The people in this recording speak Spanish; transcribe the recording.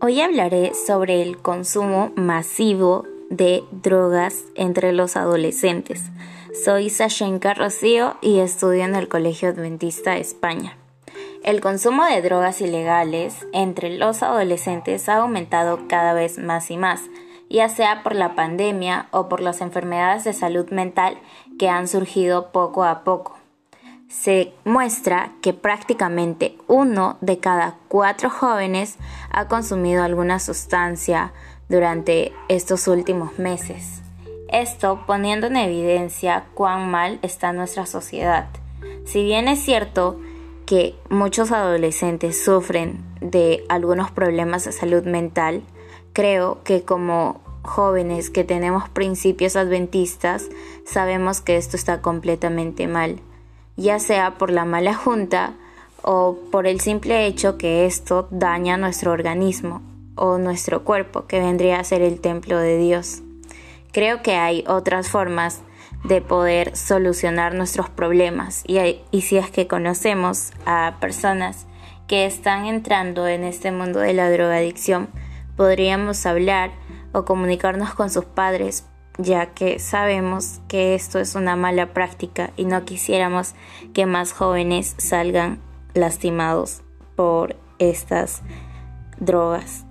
Hoy hablaré sobre el consumo masivo de drogas entre los adolescentes. Soy Sashenka Rocío y estudio en el Colegio Adventista de España. El consumo de drogas ilegales entre los adolescentes ha aumentado cada vez más y más, ya sea por la pandemia o por las enfermedades de salud mental que han surgido poco a poco se muestra que prácticamente uno de cada cuatro jóvenes ha consumido alguna sustancia durante estos últimos meses. Esto poniendo en evidencia cuán mal está nuestra sociedad. Si bien es cierto que muchos adolescentes sufren de algunos problemas de salud mental, creo que como jóvenes que tenemos principios adventistas sabemos que esto está completamente mal ya sea por la mala junta o por el simple hecho que esto daña nuestro organismo o nuestro cuerpo, que vendría a ser el templo de Dios. Creo que hay otras formas de poder solucionar nuestros problemas y, si es que conocemos a personas que están entrando en este mundo de la drogadicción, podríamos hablar o comunicarnos con sus padres ya que sabemos que esto es una mala práctica y no quisiéramos que más jóvenes salgan lastimados por estas drogas.